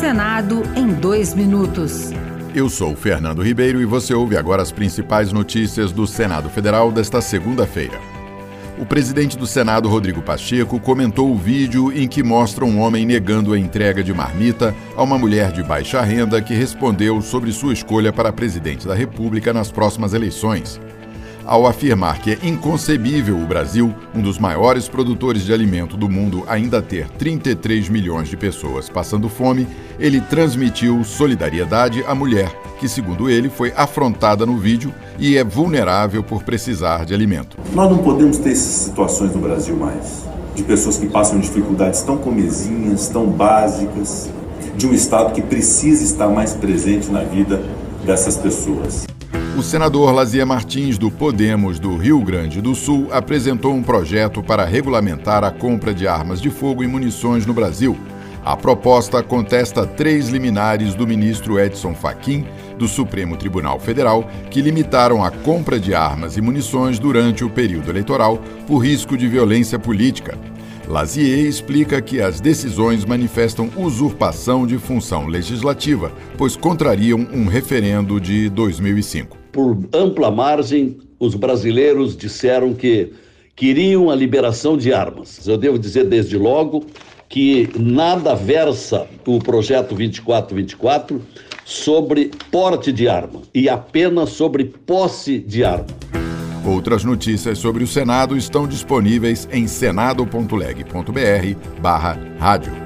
Senado em dois minutos. Eu sou Fernando Ribeiro e você ouve agora as principais notícias do Senado Federal desta segunda-feira. O presidente do Senado, Rodrigo Pacheco, comentou o vídeo em que mostra um homem negando a entrega de marmita a uma mulher de baixa renda que respondeu sobre sua escolha para presidente da República nas próximas eleições ao afirmar que é inconcebível o Brasil, um dos maiores produtores de alimento do mundo, ainda ter 33 milhões de pessoas passando fome, ele transmitiu solidariedade à mulher, que, segundo ele, foi afrontada no vídeo e é vulnerável por precisar de alimento. Nós não podemos ter essas situações no Brasil mais, de pessoas que passam dificuldades tão comezinhas, tão básicas, de um Estado que precisa estar mais presente na vida dessas pessoas. O senador Lazier Martins, do Podemos do Rio Grande do Sul, apresentou um projeto para regulamentar a compra de armas de fogo e munições no Brasil. A proposta contesta três liminares do ministro Edson Fachin, do Supremo Tribunal Federal, que limitaram a compra de armas e munições durante o período eleitoral por risco de violência política. Lazier explica que as decisões manifestam usurpação de função legislativa, pois contrariam um referendo de 2005 por ampla margem, os brasileiros disseram que queriam a liberação de armas. Eu devo dizer desde logo que nada versa o projeto 2424 sobre porte de arma e apenas sobre posse de arma. Outras notícias sobre o Senado estão disponíveis em senado.leg.br/rádio.